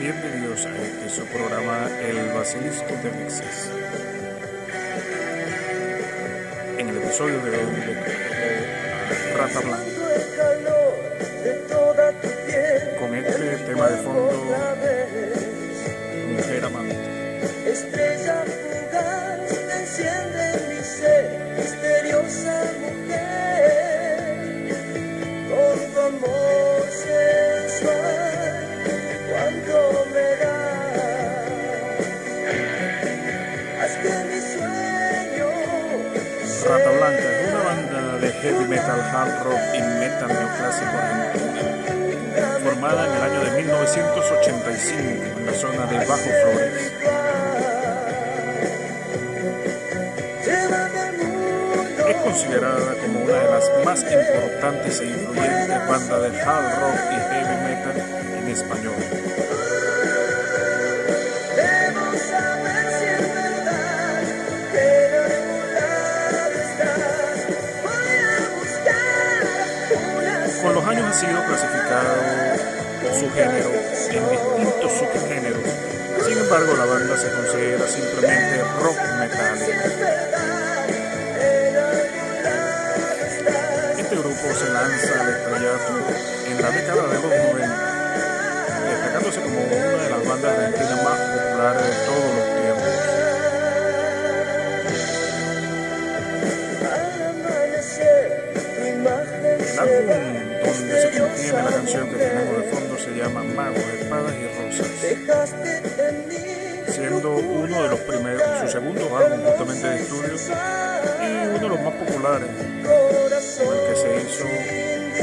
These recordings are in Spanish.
Bienvenidos a este su programa El Basilisco de Mexes. En el episodio de hoy le a Rata Blanca con este tema de fondo Mujer Amante. Estrella 1985 en la zona de Bajo Flores. Es considerada como una de las más importantes e influyentes bandas de hard rock y heavy metal en español. Con los años ha sido clasificado su género en distintos subgéneros. Sin embargo, la banda se considera simplemente rock metal. Este grupo se lanza al estrellato en la década de los 90, destacándose como una de las bandas argentinas más populares de todos los tiempos. El álbum donde se contiene la canción que tenemos de fondo se llama Magos, Espadas y Rosas, siendo uno de los primeros, su segundo álbum justamente de estudio y uno de los más populares, con el que se hizo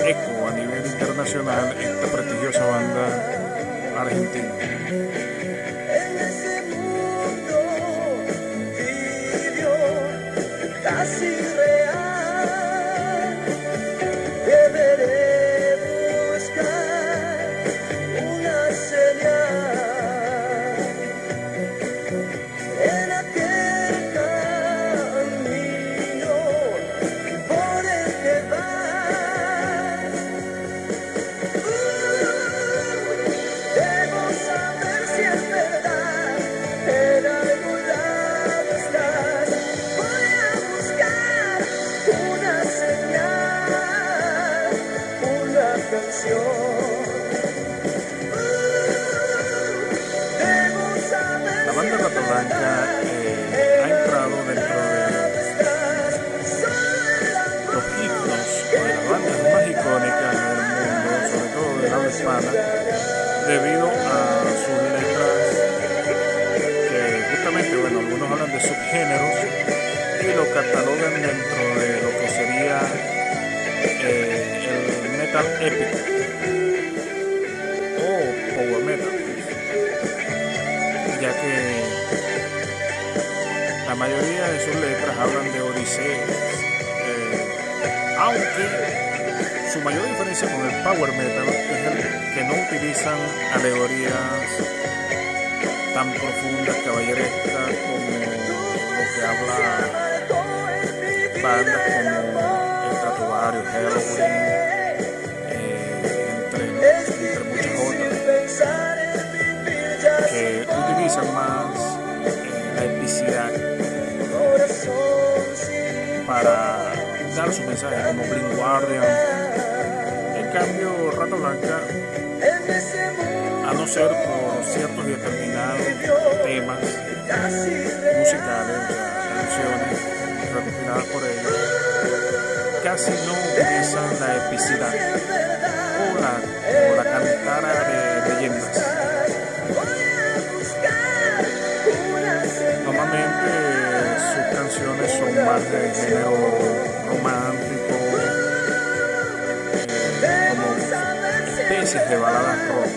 eco a nivel internacional esta prestigiosa banda argentina. Debido a sus letras que justamente, bueno, algunos hablan de subgéneros y lo catalogan dentro de lo que sería eh, el metal épico o power metal, ya que la mayoría de sus letras hablan de odiseas, eh, aunque su mayor diferencia con el power metal es el que no utilizan alegorías tan profundas, caballerescas como lo que habla bandas como El Tatuario, Halloween, eh, entre, muchas otras, que utilizan más eh, la epicidad para dar su mensaje como Blind Guardian. En cambio, Rata Blanca, a no ser por ciertos determinados temas musicales, canciones recopiladas por ellos, casi no utilizan la epicidad o la, o la cantara de leyendas. Normalmente sus canciones son más de género romántico, eh, como especies de baladas rock.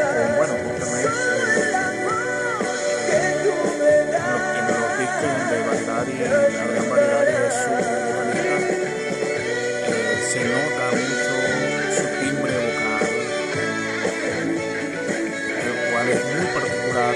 Con, bueno, justamente en los, discos donde Baldari, la gran Baldari es su vocalista, eh, se nota mucho su timbre vocal, el cual es muy particular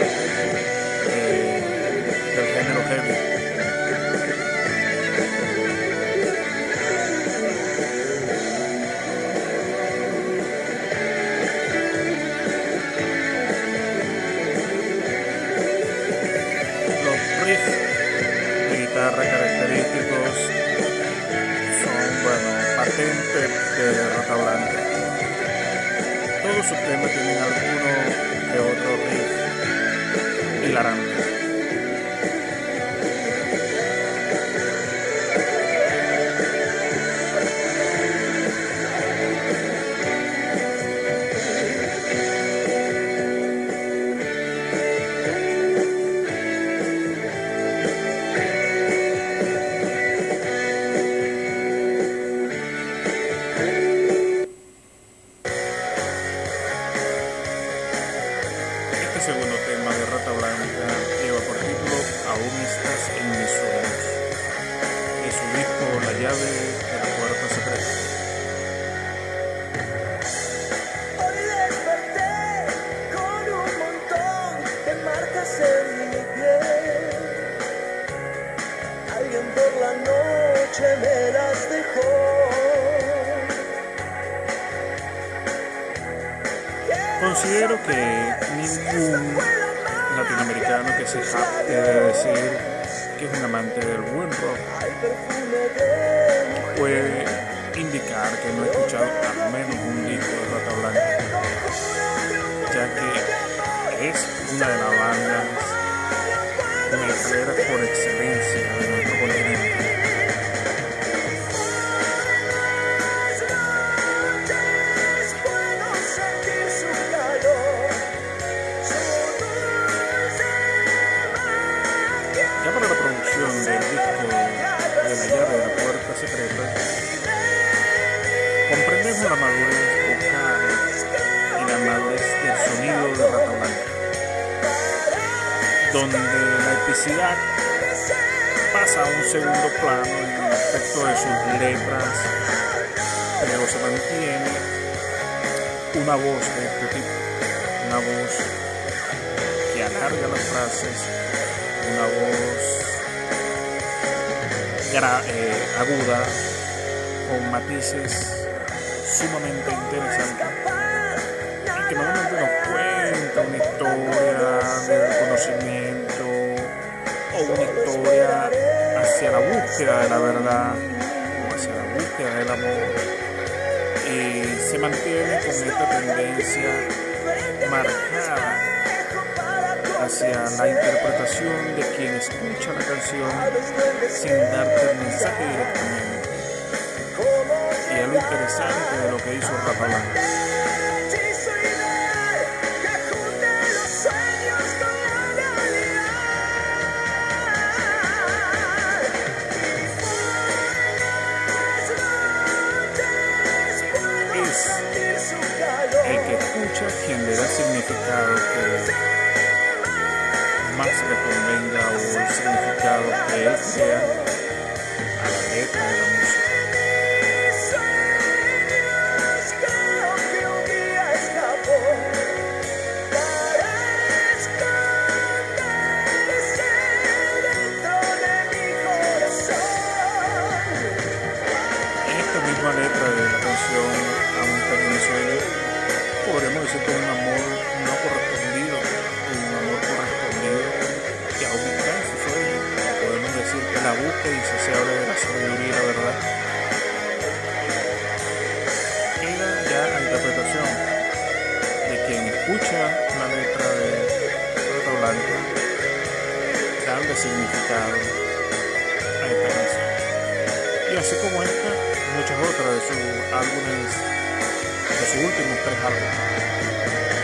riff segundo tema de Rata Blanca lleva por título Aún estás en mis sueños. De su disco La llave de la puerta secreta. Hoy desperté con un montón de marcas en mi piel. Alguien por la noche me las dejó. Considero que ningún latinoamericano que se jacte de decir que es un amante del buen rock puede indicar que no ha escuchado al menos un disco de Rata Blanca, ya que es una de las bandas metaleras por excelencia de nuestro continente. Donde la epicidad pasa a un segundo plano en respecto de sus letras, pero se mantiene una voz de este tipo, una voz que alarga las frases, una voz eh, aguda, con matices sumamente interesantes y que normalmente una historia de reconocimiento o una historia hacia la búsqueda de la verdad o hacia la búsqueda del amor y se mantiene con esta tendencia marcada hacia la interpretación de quien escucha la canción sin darte el mensaje directamente y es lo interesante de lo que hizo Blanca. Significado que más le convenga o el significado que él sea a la letra de la música. Un letra de la canción está en mi sueño, podremos decir que es un amor y se habla de la sabiduría verdad. Queda ya la interpretación de quien escucha la letra de Rota Blanca, darle significado a esta canción. Y así como esta, muchas otras de sus álbumes, de sus últimos tres álbumes.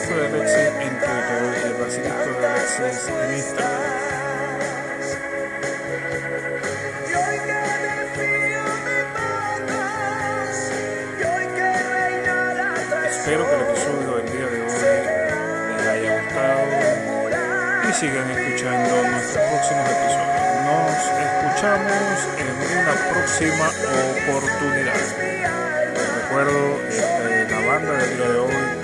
De Alexis en Twitter el Basilisco de Alexis en Espero que el episodio del día de hoy les haya gustado y sigan escuchando nuestros próximos episodios. Nos escuchamos en una próxima oportunidad. Recuerdo, este, la banda del día de hoy